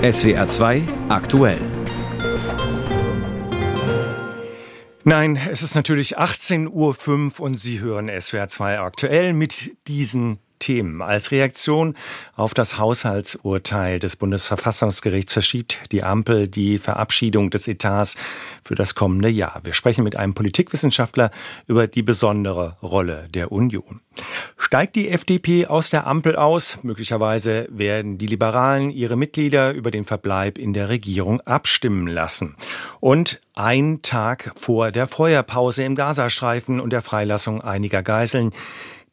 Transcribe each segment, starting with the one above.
SWR 2 aktuell. Nein, es ist natürlich 18.05 Uhr und Sie hören SWR 2 aktuell mit diesen Themen. Als Reaktion auf das Haushaltsurteil des Bundesverfassungsgerichts verschiebt die Ampel die Verabschiedung des Etats für das kommende Jahr. Wir sprechen mit einem Politikwissenschaftler über die besondere Rolle der Union. Steigt die FDP aus der Ampel aus? Möglicherweise werden die Liberalen ihre Mitglieder über den Verbleib in der Regierung abstimmen lassen. Und ein Tag vor der Feuerpause im Gazastreifen und der Freilassung einiger Geiseln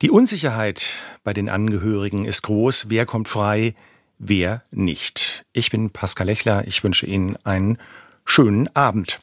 die Unsicherheit bei den Angehörigen ist groß. Wer kommt frei, wer nicht? Ich bin Pascal Lechler. Ich wünsche Ihnen einen schönen Abend.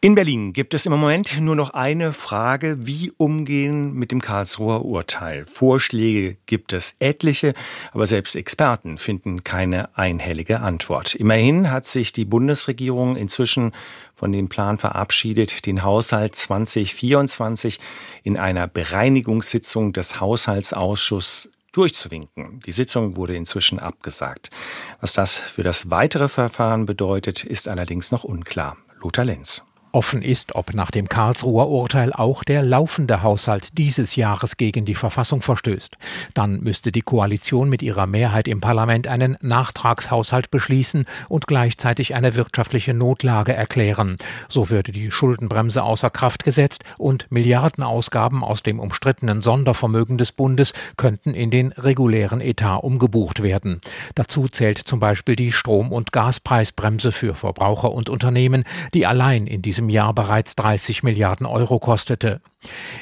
In Berlin gibt es im Moment nur noch eine Frage, wie umgehen mit dem Karlsruher Urteil. Vorschläge gibt es etliche, aber selbst Experten finden keine einhellige Antwort. Immerhin hat sich die Bundesregierung inzwischen von dem Plan verabschiedet, den Haushalt 2024 in einer Bereinigungssitzung des Haushaltsausschusses durchzuwinken. Die Sitzung wurde inzwischen abgesagt. Was das für das weitere Verfahren bedeutet, ist allerdings noch unklar. Lothar Lenz. Offen ist, ob nach dem Karlsruher Urteil auch der laufende Haushalt dieses Jahres gegen die Verfassung verstößt. Dann müsste die Koalition mit ihrer Mehrheit im Parlament einen Nachtragshaushalt beschließen und gleichzeitig eine wirtschaftliche Notlage erklären. So würde die Schuldenbremse außer Kraft gesetzt und Milliardenausgaben aus dem umstrittenen Sondervermögen des Bundes könnten in den regulären Etat umgebucht werden. Dazu zählt zum Beispiel die Strom- und Gaspreisbremse für Verbraucher und Unternehmen, die allein in diesem diesem Jahr bereits 30 Milliarden Euro kostete.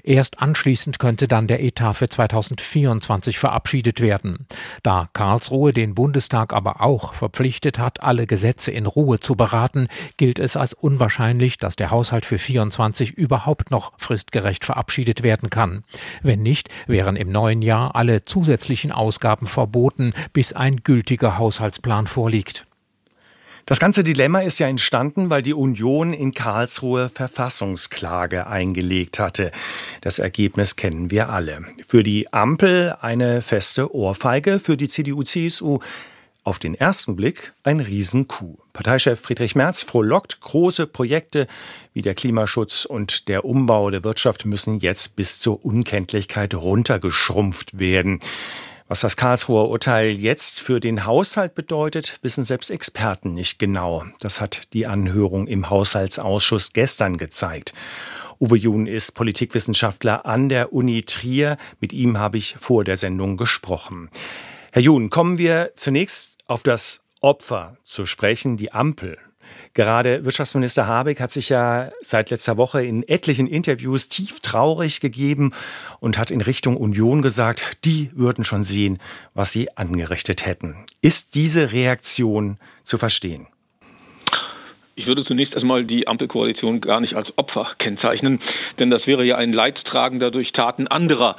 Erst anschließend könnte dann der Etat für 2024 verabschiedet werden. Da Karlsruhe den Bundestag aber auch verpflichtet hat, alle Gesetze in Ruhe zu beraten, gilt es als unwahrscheinlich, dass der Haushalt für 24 überhaupt noch fristgerecht verabschiedet werden kann. Wenn nicht, wären im neuen Jahr alle zusätzlichen Ausgaben verboten, bis ein gültiger Haushaltsplan vorliegt. Das ganze Dilemma ist ja entstanden, weil die Union in Karlsruhe Verfassungsklage eingelegt hatte. Das Ergebnis kennen wir alle. Für die Ampel eine feste Ohrfeige, für die CDU-CSU auf den ersten Blick ein Riesenkuh. Parteichef Friedrich Merz frohlockt, große Projekte wie der Klimaschutz und der Umbau der Wirtschaft müssen jetzt bis zur Unkenntlichkeit runtergeschrumpft werden. Was das Karlsruher Urteil jetzt für den Haushalt bedeutet, wissen selbst Experten nicht genau. Das hat die Anhörung im Haushaltsausschuss gestern gezeigt. Uwe Jun ist Politikwissenschaftler an der Uni Trier. Mit ihm habe ich vor der Sendung gesprochen. Herr Jun, kommen wir zunächst auf das Opfer zu sprechen, die Ampel. Gerade Wirtschaftsminister Habeck hat sich ja seit letzter Woche in etlichen Interviews tief traurig gegeben und hat in Richtung Union gesagt, die würden schon sehen, was sie angerichtet hätten. Ist diese Reaktion zu verstehen? Ich würde zunächst erstmal die Ampelkoalition gar nicht als Opfer kennzeichnen, denn das wäre ja ein Leidtragender durch Taten anderer.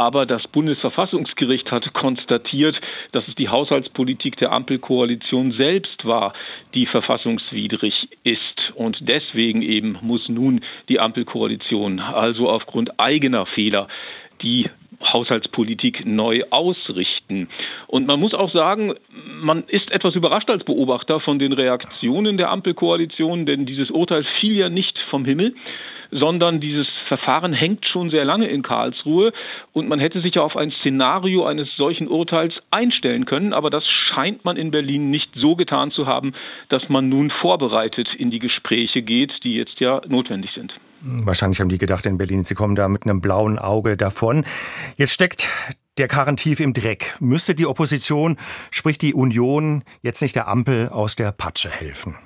Aber das Bundesverfassungsgericht hat konstatiert, dass es die Haushaltspolitik der Ampelkoalition selbst war, die verfassungswidrig ist. Und deswegen eben muss nun die Ampelkoalition also aufgrund eigener Fehler die Haushaltspolitik neu ausrichten. Und man muss auch sagen, man ist etwas überrascht als Beobachter von den Reaktionen der Ampelkoalition, denn dieses Urteil fiel ja nicht vom Himmel, sondern dieses Verfahren hängt schon sehr lange in Karlsruhe und man hätte sich ja auf ein Szenario eines solchen Urteils einstellen können, aber das scheint man in Berlin nicht so getan zu haben, dass man nun vorbereitet in die Gespräche geht, die jetzt ja notwendig sind. Wahrscheinlich haben die gedacht in Berlin, sie kommen da mit einem blauen Auge davon. Jetzt steckt der Karren tief im Dreck. Müsste die Opposition, sprich die Union, jetzt nicht der Ampel aus der Patsche helfen?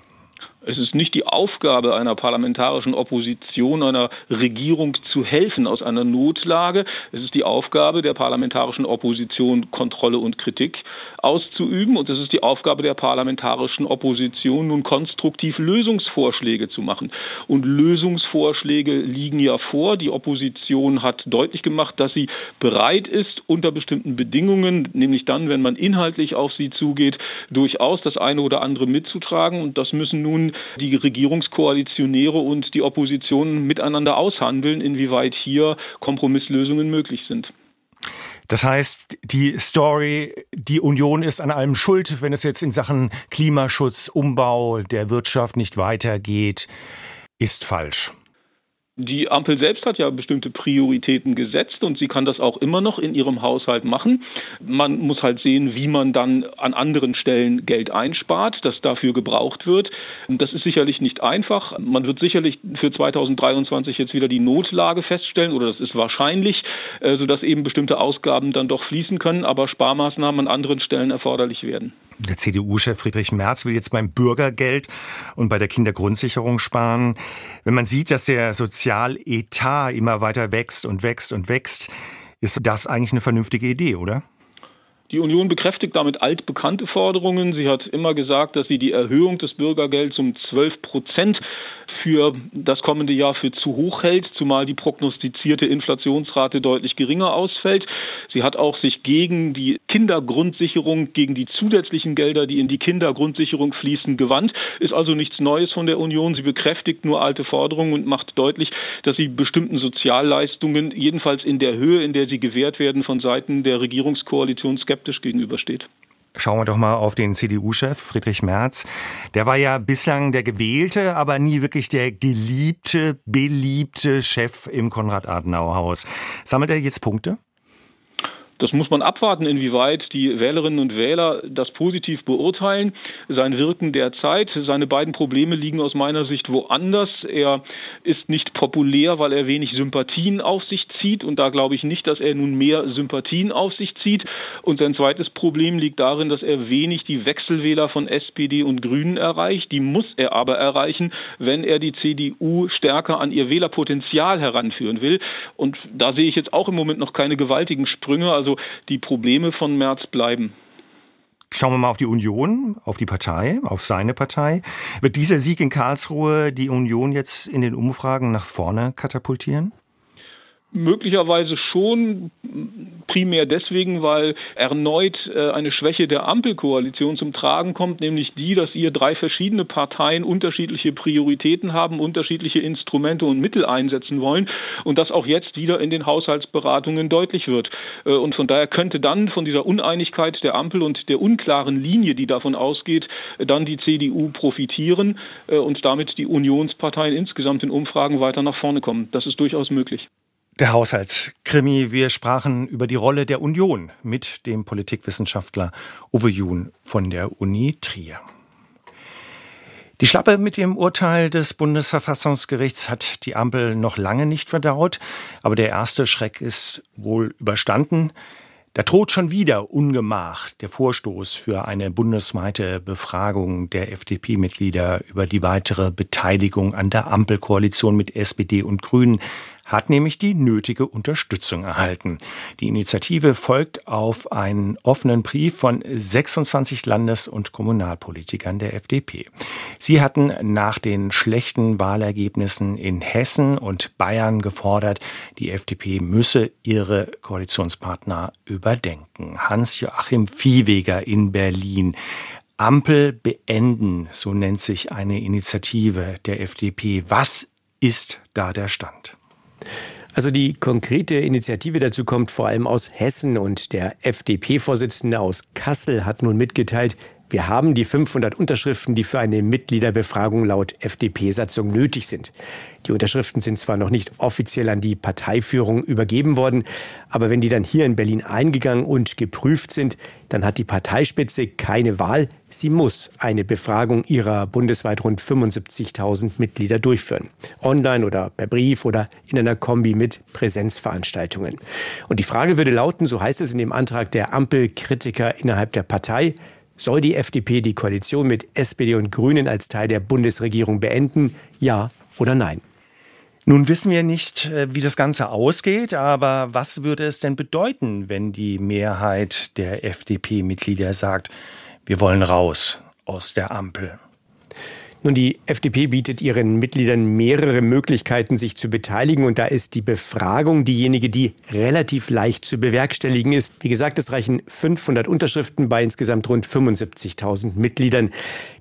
Es ist nicht die Aufgabe einer parlamentarischen Opposition, einer Regierung zu helfen aus einer Notlage. Es ist die Aufgabe der parlamentarischen Opposition, Kontrolle und Kritik auszuüben. Und es ist die Aufgabe der parlamentarischen Opposition, nun konstruktiv Lösungsvorschläge zu machen. Und Lösungsvorschläge liegen ja vor. Die Opposition hat deutlich gemacht, dass sie bereit ist, unter bestimmten Bedingungen, nämlich dann, wenn man inhaltlich auf sie zugeht, durchaus das eine oder andere mitzutragen. Und das müssen nun die Regierungskoalitionäre und die Opposition miteinander aushandeln, inwieweit hier Kompromisslösungen möglich sind. Das heißt, die Story, die Union ist an allem schuld, wenn es jetzt in Sachen Klimaschutz, Umbau der Wirtschaft nicht weitergeht, ist falsch. Die Ampel selbst hat ja bestimmte Prioritäten gesetzt und sie kann das auch immer noch in ihrem Haushalt machen. Man muss halt sehen, wie man dann an anderen Stellen Geld einspart, das dafür gebraucht wird. Das ist sicherlich nicht einfach. Man wird sicherlich für 2023 jetzt wieder die Notlage feststellen oder das ist wahrscheinlich, äh, sodass eben bestimmte Ausgaben dann doch fließen können, aber Sparmaßnahmen an anderen Stellen erforderlich werden. Der CDU-Chef Friedrich Merz will jetzt beim Bürgergeld und bei der Kindergrundsicherung sparen. Wenn man sieht, dass der Sozialetat immer weiter wächst und wächst und wächst, ist das eigentlich eine vernünftige Idee, oder? Die Union bekräftigt damit altbekannte Forderungen. Sie hat immer gesagt, dass sie die Erhöhung des Bürgergelds um 12 Prozent für das kommende Jahr für zu hoch hält, zumal die prognostizierte Inflationsrate deutlich geringer ausfällt. Sie hat auch sich gegen die Kindergrundsicherung, gegen die zusätzlichen Gelder, die in die Kindergrundsicherung fließen, gewandt. Ist also nichts Neues von der Union. Sie bekräftigt nur alte Forderungen und macht deutlich, dass sie bestimmten Sozialleistungen, jedenfalls in der Höhe, in der sie gewährt werden, von Seiten der Regierungskoalition skeptisch gegenübersteht. Schauen wir doch mal auf den CDU-Chef Friedrich Merz. Der war ja bislang der gewählte, aber nie wirklich der geliebte, beliebte Chef im Konrad-Adenauer-Haus. Sammelt er jetzt Punkte? Das muss man abwarten, inwieweit die Wählerinnen und Wähler das positiv beurteilen. Sein Wirken derzeit, seine beiden Probleme liegen aus meiner Sicht woanders. Er ist nicht populär, weil er wenig Sympathien auf sich zieht. Und da glaube ich nicht, dass er nun mehr Sympathien auf sich zieht. Und sein zweites Problem liegt darin, dass er wenig die Wechselwähler von SPD und Grünen erreicht. Die muss er aber erreichen, wenn er die CDU stärker an ihr Wählerpotenzial heranführen will. Und da sehe ich jetzt auch im Moment noch keine gewaltigen Sprünge. Also die Probleme von Merz bleiben. Schauen wir mal auf die Union, auf die Partei, auf seine Partei. Wird dieser Sieg in Karlsruhe die Union jetzt in den Umfragen nach vorne katapultieren? Möglicherweise schon, primär deswegen, weil erneut äh, eine Schwäche der Ampelkoalition zum Tragen kommt, nämlich die, dass ihr drei verschiedene Parteien unterschiedliche Prioritäten haben, unterschiedliche Instrumente und Mittel einsetzen wollen und das auch jetzt wieder in den Haushaltsberatungen deutlich wird. Äh, und von daher könnte dann von dieser Uneinigkeit der Ampel und der unklaren Linie, die davon ausgeht, dann die CDU profitieren äh, und damit die Unionsparteien insgesamt in Umfragen weiter nach vorne kommen. Das ist durchaus möglich. Der Haushaltskrimi. Wir sprachen über die Rolle der Union mit dem Politikwissenschaftler Uwe Jun von der Uni Trier. Die Schlappe mit dem Urteil des Bundesverfassungsgerichts hat die Ampel noch lange nicht verdaut, aber der erste Schreck ist wohl überstanden. Da droht schon wieder Ungemach der Vorstoß für eine bundesweite Befragung der FDP-Mitglieder über die weitere Beteiligung an der Ampelkoalition mit SPD und Grünen hat nämlich die nötige Unterstützung erhalten. Die Initiative folgt auf einen offenen Brief von 26 Landes- und Kommunalpolitikern der FDP. Sie hatten nach den schlechten Wahlergebnissen in Hessen und Bayern gefordert, die FDP müsse ihre Koalitionspartner überdenken. Hans-Joachim Viehweger in Berlin. Ampel beenden, so nennt sich eine Initiative der FDP. Was ist da der Stand? Also die konkrete Initiative dazu kommt vor allem aus Hessen und der FDP-Vorsitzende aus Kassel hat nun mitgeteilt, wir haben die 500 Unterschriften, die für eine Mitgliederbefragung laut FDP-Satzung nötig sind. Die Unterschriften sind zwar noch nicht offiziell an die Parteiführung übergeben worden, aber wenn die dann hier in Berlin eingegangen und geprüft sind, dann hat die Parteispitze keine Wahl. Sie muss eine Befragung ihrer bundesweit rund 75.000 Mitglieder durchführen. Online oder per Brief oder in einer Kombi mit Präsenzveranstaltungen. Und die Frage würde lauten, so heißt es in dem Antrag der Ampelkritiker innerhalb der Partei, soll die FDP die Koalition mit SPD und Grünen als Teil der Bundesregierung beenden? Ja oder nein? Nun wissen wir nicht, äh, wie das Ganze ausgeht, aber was würde es denn bedeuten, wenn die Mehrheit der FDP-Mitglieder sagt, wir wollen raus aus der Ampel? Nun, die FDP bietet ihren Mitgliedern mehrere Möglichkeiten, sich zu beteiligen. Und da ist die Befragung diejenige, die relativ leicht zu bewerkstelligen ist. Wie gesagt, es reichen 500 Unterschriften bei insgesamt rund 75.000 Mitgliedern.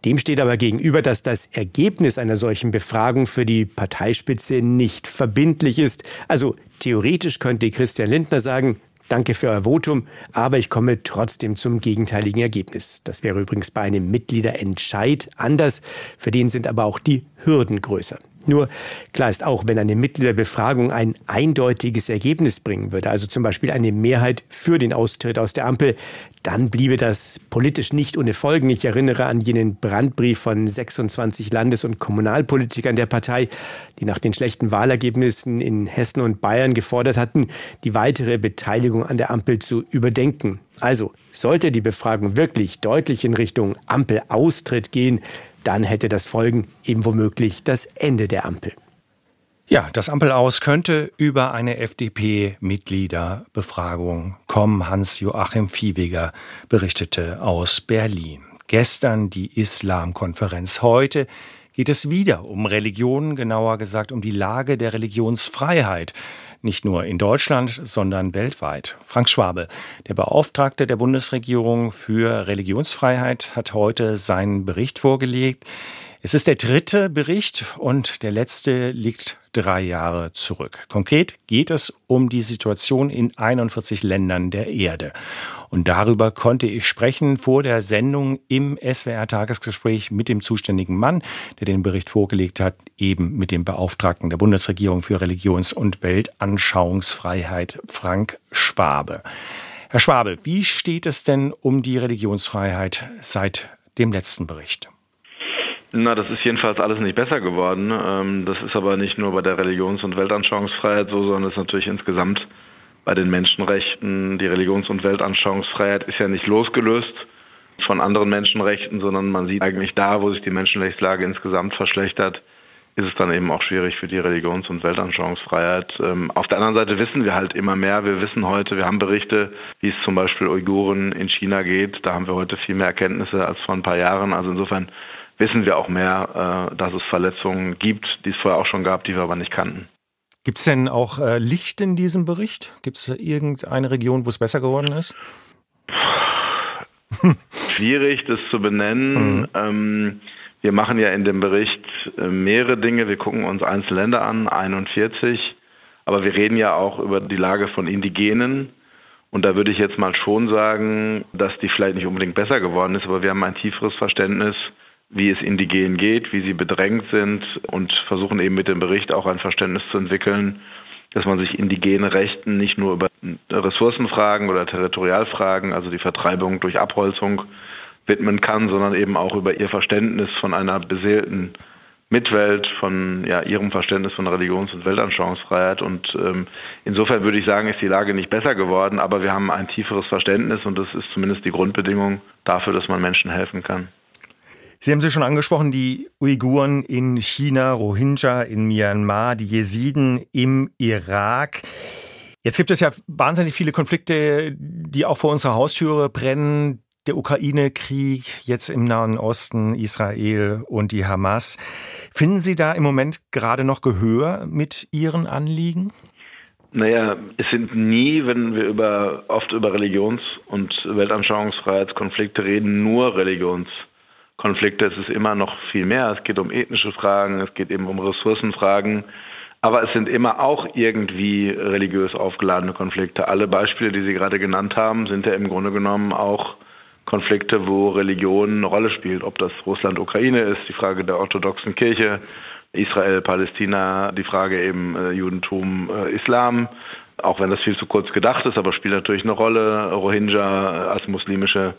Dem steht aber gegenüber, dass das Ergebnis einer solchen Befragung für die Parteispitze nicht verbindlich ist. Also theoretisch könnte Christian Lindner sagen, Danke für euer Votum, aber ich komme trotzdem zum gegenteiligen Ergebnis. Das wäre übrigens bei einem Mitgliederentscheid anders. Für den sind aber auch die Hürden größer. Nur klar ist auch, wenn eine Mitgliederbefragung ein eindeutiges Ergebnis bringen würde, also zum Beispiel eine Mehrheit für den Austritt aus der Ampel, dann bliebe das politisch nicht ohne Folgen. Ich erinnere an jenen Brandbrief von 26 Landes- und Kommunalpolitikern der Partei, die nach den schlechten Wahlergebnissen in Hessen und Bayern gefordert hatten, die weitere Beteiligung an der Ampel zu überdenken. Also, sollte die Befragung wirklich deutlich in Richtung Ampel-Austritt gehen, dann hätte das Folgen eben womöglich das Ende der Ampel. Ja, das Ampelaus könnte über eine FDP-Mitgliederbefragung kommen. Hans-Joachim Viehweger berichtete aus Berlin. Gestern die Islamkonferenz. Heute geht es wieder um Religion, genauer gesagt um die Lage der Religionsfreiheit. Nicht nur in Deutschland, sondern weltweit. Frank Schwabe, der Beauftragte der Bundesregierung für Religionsfreiheit, hat heute seinen Bericht vorgelegt. Es ist der dritte Bericht und der letzte liegt drei Jahre zurück. Konkret geht es um die Situation in 41 Ländern der Erde. Und darüber konnte ich sprechen vor der Sendung im SWR-Tagesgespräch mit dem zuständigen Mann, der den Bericht vorgelegt hat, eben mit dem Beauftragten der Bundesregierung für Religions- und Weltanschauungsfreiheit, Frank Schwabe. Herr Schwabe, wie steht es denn um die Religionsfreiheit seit dem letzten Bericht? Na, das ist jedenfalls alles nicht besser geworden. Ähm, das ist aber nicht nur bei der Religions- und Weltanschauungsfreiheit so, sondern es ist natürlich insgesamt bei den Menschenrechten. Die Religions- und Weltanschauungsfreiheit ist ja nicht losgelöst von anderen Menschenrechten, sondern man sieht eigentlich da, wo sich die Menschenrechtslage insgesamt verschlechtert, ist es dann eben auch schwierig für die Religions- und Weltanschauungsfreiheit. Ähm, auf der anderen Seite wissen wir halt immer mehr. Wir wissen heute, wir haben Berichte, wie es zum Beispiel Uiguren in China geht. Da haben wir heute viel mehr Erkenntnisse als vor ein paar Jahren. Also insofern wissen wir auch mehr, äh, dass es Verletzungen gibt, die es vorher auch schon gab, die wir aber nicht kannten. Gibt es denn auch äh, Licht in diesem Bericht? Gibt es irgendeine Region, wo es besser geworden ist? Schwierig, das zu benennen. Mhm. Ähm, wir machen ja in dem Bericht äh, mehrere Dinge. Wir gucken uns einzelne Länder an, 41. Aber wir reden ja auch über die Lage von Indigenen. Und da würde ich jetzt mal schon sagen, dass die vielleicht nicht unbedingt besser geworden ist, aber wir haben ein tieferes Verständnis wie es Indigenen geht, wie sie bedrängt sind und versuchen eben mit dem Bericht auch ein Verständnis zu entwickeln, dass man sich indigene Rechten nicht nur über Ressourcenfragen oder Territorialfragen, also die Vertreibung durch Abholzung, widmen kann, sondern eben auch über ihr Verständnis von einer beseelten Mitwelt, von ja, ihrem Verständnis von Religions- und Weltanschauungsfreiheit. Und ähm, insofern würde ich sagen, ist die Lage nicht besser geworden, aber wir haben ein tieferes Verständnis und das ist zumindest die Grundbedingung dafür, dass man Menschen helfen kann. Sie haben sie schon angesprochen, die Uiguren in China, Rohingya in Myanmar, die Jesiden im Irak. Jetzt gibt es ja wahnsinnig viele Konflikte, die auch vor unserer Haustüre brennen. Der Ukraine-Krieg, jetzt im Nahen Osten, Israel und die Hamas. Finden Sie da im Moment gerade noch Gehör mit Ihren Anliegen? Naja, es sind nie, wenn wir über, oft über Religions- und Weltanschauungsfreiheitskonflikte reden, nur Religions- Konflikte. Es ist immer noch viel mehr. Es geht um ethnische Fragen, es geht eben um Ressourcenfragen. Aber es sind immer auch irgendwie religiös aufgeladene Konflikte. Alle Beispiele, die Sie gerade genannt haben, sind ja im Grunde genommen auch Konflikte, wo Religion eine Rolle spielt. Ob das Russland-Ukraine ist, die Frage der orthodoxen Kirche, Israel, Palästina, die Frage eben äh, Judentum, äh, Islam. Auch wenn das viel zu kurz gedacht ist, aber spielt natürlich eine Rolle. Rohingya als muslimische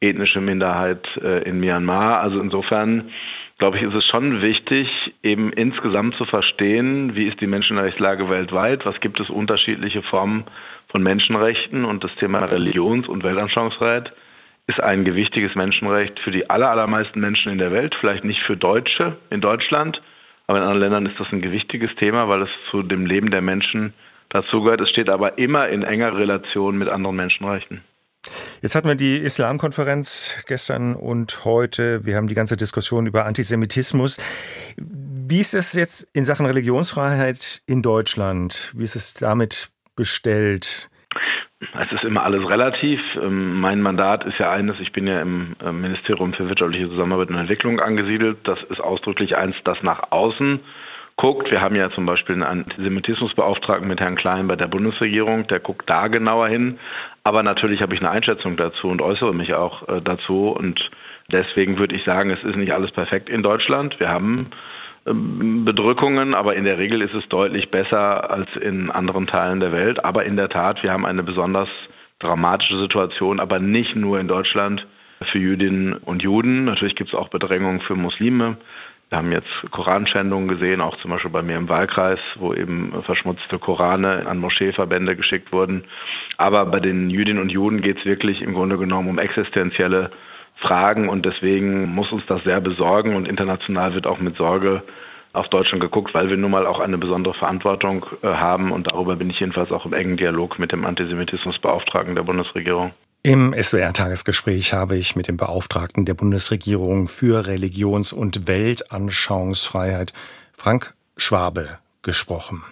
ethnische Minderheit äh, in Myanmar. Also insofern glaube ich, ist es schon wichtig, eben insgesamt zu verstehen, wie ist die Menschenrechtslage weltweit, was gibt es unterschiedliche Formen von Menschenrechten und das Thema Religions- und Weltanschauungsfreiheit ist ein gewichtiges Menschenrecht für die allermeisten Menschen in der Welt, vielleicht nicht für Deutsche in Deutschland, aber in anderen Ländern ist das ein gewichtiges Thema, weil es zu dem Leben der Menschen dazugehört. Es steht aber immer in enger Relation mit anderen Menschenrechten. Jetzt hatten wir die Islamkonferenz gestern und heute. Wir haben die ganze Diskussion über Antisemitismus. Wie ist es jetzt in Sachen Religionsfreiheit in Deutschland? Wie ist es damit bestellt? Es ist immer alles relativ. Ähm, mein Mandat ist ja eines, ich bin ja im äh, Ministerium für wirtschaftliche Zusammenarbeit und Entwicklung angesiedelt. Das ist ausdrücklich eins, das nach außen guckt. Wir haben ja zum Beispiel einen Antisemitismusbeauftragten mit Herrn Klein bei der Bundesregierung, der guckt da genauer hin. Aber natürlich habe ich eine Einschätzung dazu und äußere mich auch äh, dazu. Und deswegen würde ich sagen, es ist nicht alles perfekt in Deutschland. Wir haben ähm, Bedrückungen, aber in der Regel ist es deutlich besser als in anderen Teilen der Welt. Aber in der Tat, wir haben eine besonders dramatische Situation, aber nicht nur in Deutschland für Jüdinnen und Juden. Natürlich gibt es auch Bedrängungen für Muslime. Wir haben jetzt Koranschändungen gesehen, auch zum Beispiel bei mir im Wahlkreis, wo eben verschmutzte Korane an Moscheeverbände geschickt wurden. Aber bei den Jüdinnen und Juden geht es wirklich im Grunde genommen um existenzielle Fragen und deswegen muss uns das sehr besorgen und international wird auch mit Sorge auf Deutschland geguckt, weil wir nun mal auch eine besondere Verantwortung äh, haben und darüber bin ich jedenfalls auch im engen Dialog mit dem Antisemitismusbeauftragten der Bundesregierung. Im SWR-Tagesgespräch habe ich mit dem Beauftragten der Bundesregierung für Religions- und Weltanschauungsfreiheit, Frank Schwabe, gesprochen.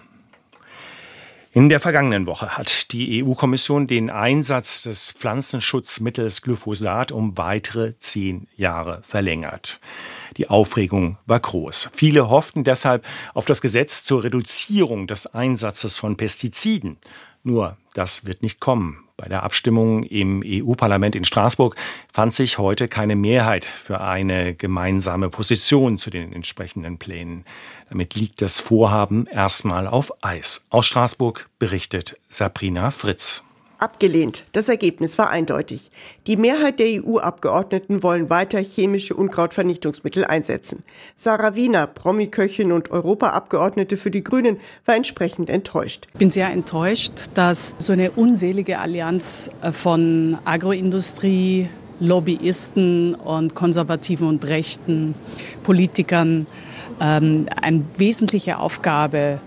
In der vergangenen Woche hat die EU-Kommission den Einsatz des Pflanzenschutzmittels Glyphosat um weitere zehn Jahre verlängert. Die Aufregung war groß. Viele hofften deshalb auf das Gesetz zur Reduzierung des Einsatzes von Pestiziden. Nur das wird nicht kommen. Bei der Abstimmung im EU-Parlament in Straßburg fand sich heute keine Mehrheit für eine gemeinsame Position zu den entsprechenden Plänen. Damit liegt das Vorhaben erstmal auf Eis. Aus Straßburg berichtet Sabrina Fritz. Abgelehnt. Das Ergebnis war eindeutig. Die Mehrheit der EU-Abgeordneten wollen weiter chemische Unkrautvernichtungsmittel einsetzen. Sarah Wiener, Promi-Köchin und Europaabgeordnete für die Grünen, war entsprechend enttäuscht. Ich bin sehr enttäuscht, dass so eine unselige Allianz äh, von Agroindustrie, Lobbyisten und konservativen und rechten Politikern ähm, eine wesentliche Aufgabe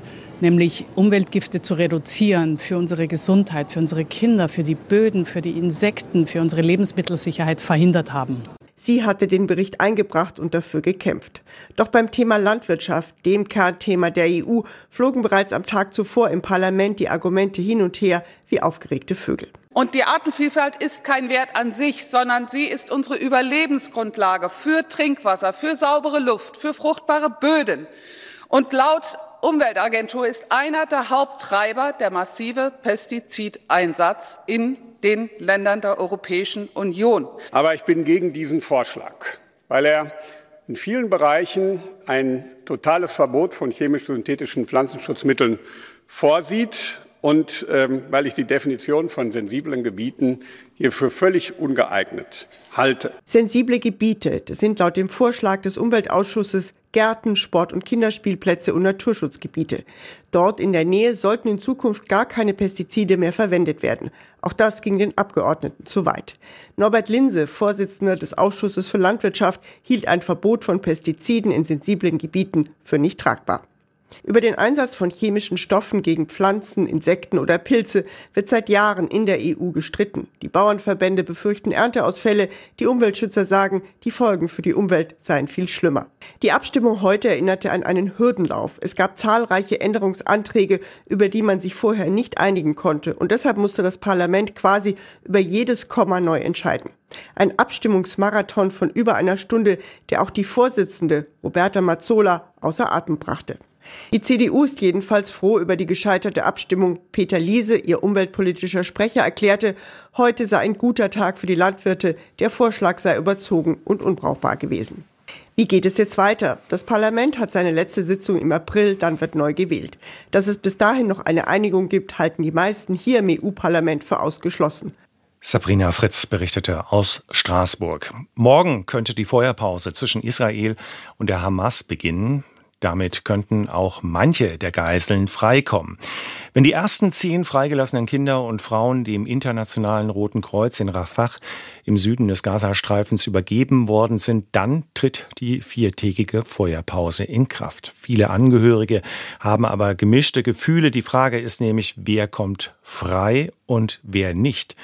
nämlich Umweltgifte zu reduzieren für unsere Gesundheit, für unsere Kinder, für die Böden, für die Insekten, für unsere Lebensmittelsicherheit verhindert haben. Sie hatte den Bericht eingebracht und dafür gekämpft. Doch beim Thema Landwirtschaft, dem Kernthema der EU, flogen bereits am Tag zuvor im Parlament die Argumente hin und her wie aufgeregte Vögel. Und die Artenvielfalt ist kein Wert an sich, sondern sie ist unsere Überlebensgrundlage für Trinkwasser, für saubere Luft, für fruchtbare Böden. Und laut Umweltagentur ist einer der Haupttreiber der massive Pestizideinsatz in den Ländern der Europäischen Union. Aber ich bin gegen diesen Vorschlag, weil er in vielen Bereichen ein totales Verbot von chemisch-synthetischen Pflanzenschutzmitteln vorsieht und ähm, weil ich die Definition von sensiblen Gebieten hier für völlig ungeeignet halte. Sensible Gebiete, das sind laut dem Vorschlag des Umweltausschusses Gärten, Sport- und Kinderspielplätze und Naturschutzgebiete. Dort in der Nähe sollten in Zukunft gar keine Pestizide mehr verwendet werden. Auch das ging den Abgeordneten zu weit. Norbert Linse, Vorsitzender des Ausschusses für Landwirtschaft, hielt ein Verbot von Pestiziden in sensiblen Gebieten für nicht tragbar. Über den Einsatz von chemischen Stoffen gegen Pflanzen, Insekten oder Pilze wird seit Jahren in der EU gestritten. Die Bauernverbände befürchten Ernteausfälle, die Umweltschützer sagen, die Folgen für die Umwelt seien viel schlimmer. Die Abstimmung heute erinnerte an einen Hürdenlauf. Es gab zahlreiche Änderungsanträge, über die man sich vorher nicht einigen konnte, und deshalb musste das Parlament quasi über jedes Komma neu entscheiden. Ein Abstimmungsmarathon von über einer Stunde, der auch die Vorsitzende Roberta Mazzola außer Atem brachte. Die CDU ist jedenfalls froh über die gescheiterte Abstimmung. Peter Liese, ihr umweltpolitischer Sprecher, erklärte, heute sei ein guter Tag für die Landwirte. Der Vorschlag sei überzogen und unbrauchbar gewesen. Wie geht es jetzt weiter? Das Parlament hat seine letzte Sitzung im April, dann wird neu gewählt. Dass es bis dahin noch eine Einigung gibt, halten die meisten hier im EU-Parlament für ausgeschlossen. Sabrina Fritz berichtete aus Straßburg. Morgen könnte die Feuerpause zwischen Israel und der Hamas beginnen. Damit könnten auch manche der Geiseln freikommen. Wenn die ersten zehn freigelassenen Kinder und Frauen dem Internationalen Roten Kreuz in Rafah im Süden des Gazastreifens übergeben worden sind, dann tritt die viertägige Feuerpause in Kraft. Viele Angehörige haben aber gemischte Gefühle. Die Frage ist nämlich, wer kommt frei und wer nicht.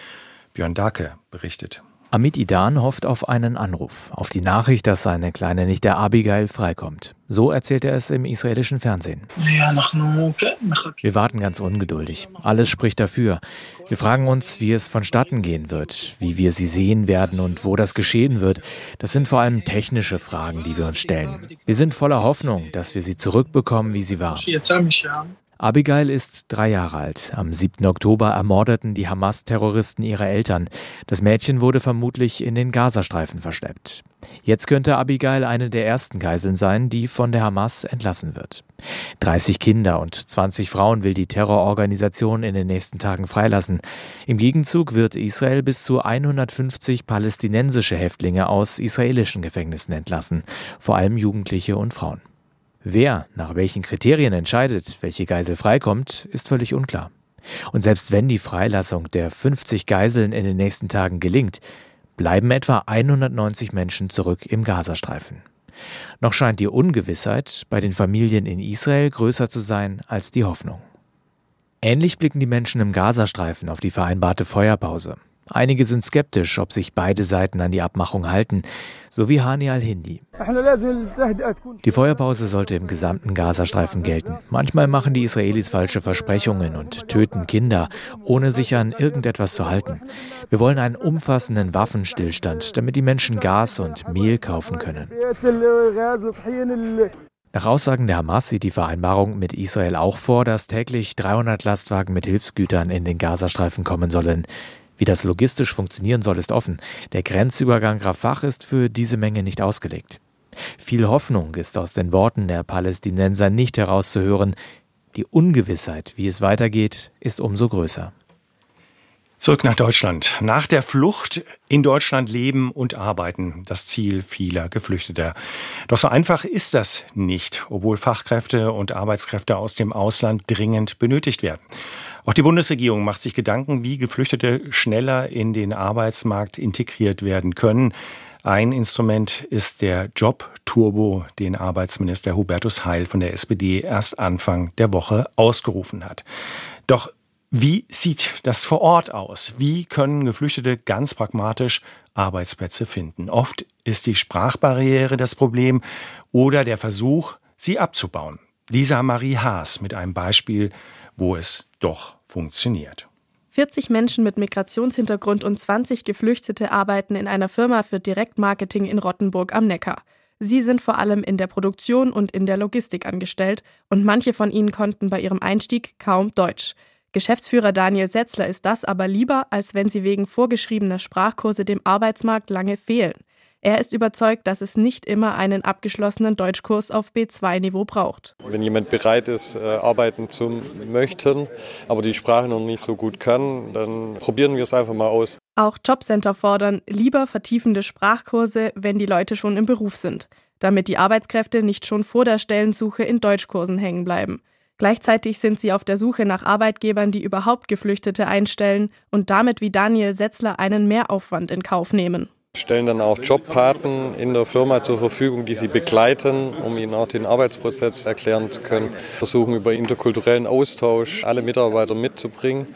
Björn Dake berichtet. Amit Idan hofft auf einen Anruf, auf die Nachricht, dass seine kleine Nichte Abigail freikommt. So erzählt er es im israelischen Fernsehen. Wir warten ganz ungeduldig. Alles spricht dafür. Wir fragen uns, wie es vonstatten gehen wird, wie wir sie sehen werden und wo das geschehen wird. Das sind vor allem technische Fragen, die wir uns stellen. Wir sind voller Hoffnung, dass wir sie zurückbekommen, wie sie war. Abigail ist drei Jahre alt. Am 7. Oktober ermordeten die Hamas-Terroristen ihre Eltern. Das Mädchen wurde vermutlich in den Gazastreifen verschleppt. Jetzt könnte Abigail eine der ersten Geiseln sein, die von der Hamas entlassen wird. 30 Kinder und 20 Frauen will die Terrororganisation in den nächsten Tagen freilassen. Im Gegenzug wird Israel bis zu 150 palästinensische Häftlinge aus israelischen Gefängnissen entlassen, vor allem Jugendliche und Frauen. Wer nach welchen Kriterien entscheidet, welche Geisel freikommt, ist völlig unklar. Und selbst wenn die Freilassung der 50 Geiseln in den nächsten Tagen gelingt, bleiben etwa 190 Menschen zurück im Gazastreifen. Noch scheint die Ungewissheit bei den Familien in Israel größer zu sein als die Hoffnung. Ähnlich blicken die Menschen im Gazastreifen auf die vereinbarte Feuerpause. Einige sind skeptisch, ob sich beide Seiten an die Abmachung halten, so wie Hani al-Hindi. Die Feuerpause sollte im gesamten Gazastreifen gelten. Manchmal machen die Israelis falsche Versprechungen und töten Kinder, ohne sich an irgendetwas zu halten. Wir wollen einen umfassenden Waffenstillstand, damit die Menschen Gas und Mehl kaufen können. Nach Aussagen der Hamas sieht die Vereinbarung mit Israel auch vor, dass täglich 300 Lastwagen mit Hilfsgütern in den Gazastreifen kommen sollen. Wie das logistisch funktionieren soll, ist offen. Der Grenzübergang Rafah ist für diese Menge nicht ausgelegt. Viel Hoffnung ist aus den Worten der Palästinenser nicht herauszuhören. Die Ungewissheit, wie es weitergeht, ist umso größer. Zurück nach Deutschland. Nach der Flucht in Deutschland leben und arbeiten, das Ziel vieler Geflüchteter. Doch so einfach ist das nicht, obwohl Fachkräfte und Arbeitskräfte aus dem Ausland dringend benötigt werden. Auch die Bundesregierung macht sich Gedanken, wie Geflüchtete schneller in den Arbeitsmarkt integriert werden können. Ein Instrument ist der Job Turbo, den Arbeitsminister Hubertus Heil von der SPD erst Anfang der Woche ausgerufen hat. Doch wie sieht das vor Ort aus? Wie können Geflüchtete ganz pragmatisch Arbeitsplätze finden? Oft ist die Sprachbarriere das Problem oder der Versuch, sie abzubauen. Lisa Marie Haas mit einem Beispiel, wo es doch funktioniert. 40 Menschen mit Migrationshintergrund und 20 Geflüchtete arbeiten in einer Firma für Direktmarketing in Rottenburg am Neckar. Sie sind vor allem in der Produktion und in der Logistik angestellt und manche von ihnen konnten bei ihrem Einstieg kaum Deutsch. Geschäftsführer Daniel Setzler ist das aber lieber, als wenn sie wegen vorgeschriebener Sprachkurse dem Arbeitsmarkt lange fehlen. Er ist überzeugt, dass es nicht immer einen abgeschlossenen Deutschkurs auf B2-Niveau braucht. Wenn jemand bereit ist, äh, arbeiten zu möchten, aber die Sprache noch nicht so gut kann, dann probieren wir es einfach mal aus. Auch Jobcenter fordern lieber vertiefende Sprachkurse, wenn die Leute schon im Beruf sind, damit die Arbeitskräfte nicht schon vor der Stellensuche in Deutschkursen hängen bleiben. Gleichzeitig sind sie auf der Suche nach Arbeitgebern, die überhaupt Geflüchtete einstellen und damit wie Daniel Setzler einen Mehraufwand in Kauf nehmen stellen dann auch Jobpaten in der Firma zur Verfügung, die sie begleiten, um ihnen auch den Arbeitsprozess erklären zu können. Versuchen über interkulturellen Austausch alle Mitarbeiter mitzubringen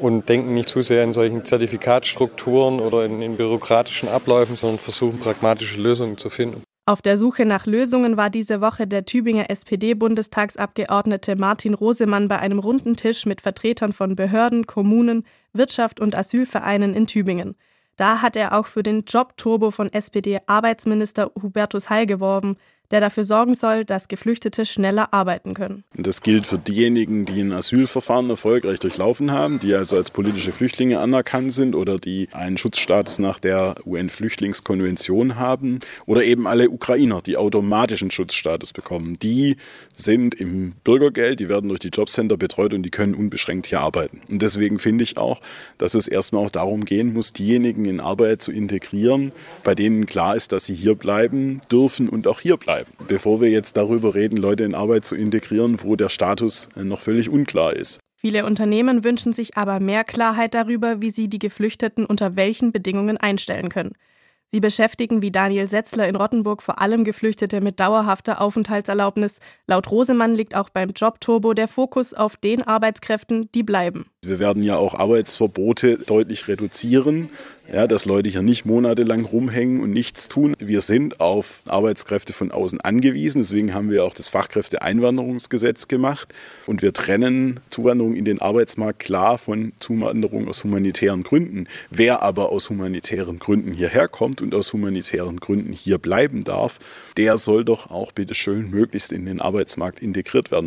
und denken nicht zu sehr in solchen Zertifikatsstrukturen oder in, in bürokratischen Abläufen, sondern versuchen pragmatische Lösungen zu finden. Auf der Suche nach Lösungen war diese Woche der Tübinger SPD-Bundestagsabgeordnete Martin Rosemann bei einem runden Tisch mit Vertretern von Behörden, Kommunen, Wirtschaft und Asylvereinen in Tübingen. Da hat er auch für den Jobturbo von SPD-Arbeitsminister Hubertus Heil geworben, der dafür sorgen soll, dass Geflüchtete schneller arbeiten können. Das gilt für diejenigen, die ein Asylverfahren erfolgreich durchlaufen haben, die also als politische Flüchtlinge anerkannt sind oder die einen Schutzstatus nach der UN-Flüchtlingskonvention haben oder eben alle Ukrainer, die automatischen Schutzstatus bekommen. Die sind im Bürgergeld, die werden durch die Jobcenter betreut und die können unbeschränkt hier arbeiten. Und deswegen finde ich auch, dass es erstmal auch darum gehen muss, diejenigen in Arbeit zu integrieren, bei denen klar ist, dass sie hier bleiben dürfen und auch hier bleiben bleiben. Bevor wir jetzt darüber reden, Leute in Arbeit zu integrieren, wo der Status noch völlig unklar ist. Viele Unternehmen wünschen sich aber mehr Klarheit darüber, wie sie die Geflüchteten unter welchen Bedingungen einstellen können. Sie beschäftigen wie Daniel Setzler in Rottenburg vor allem Geflüchtete mit dauerhafter Aufenthaltserlaubnis. Laut Rosemann liegt auch beim Jobturbo der Fokus auf den Arbeitskräften, die bleiben. Wir werden ja auch Arbeitsverbote deutlich reduzieren ja, dass Leute hier nicht monatelang rumhängen und nichts tun. Wir sind auf Arbeitskräfte von außen angewiesen, deswegen haben wir auch das Fachkräfteeinwanderungsgesetz gemacht und wir trennen Zuwanderung in den Arbeitsmarkt klar von Zuwanderung aus humanitären Gründen. Wer aber aus humanitären Gründen hierher kommt und aus humanitären Gründen hier bleiben darf, der soll doch auch bitte schön möglichst in den Arbeitsmarkt integriert werden.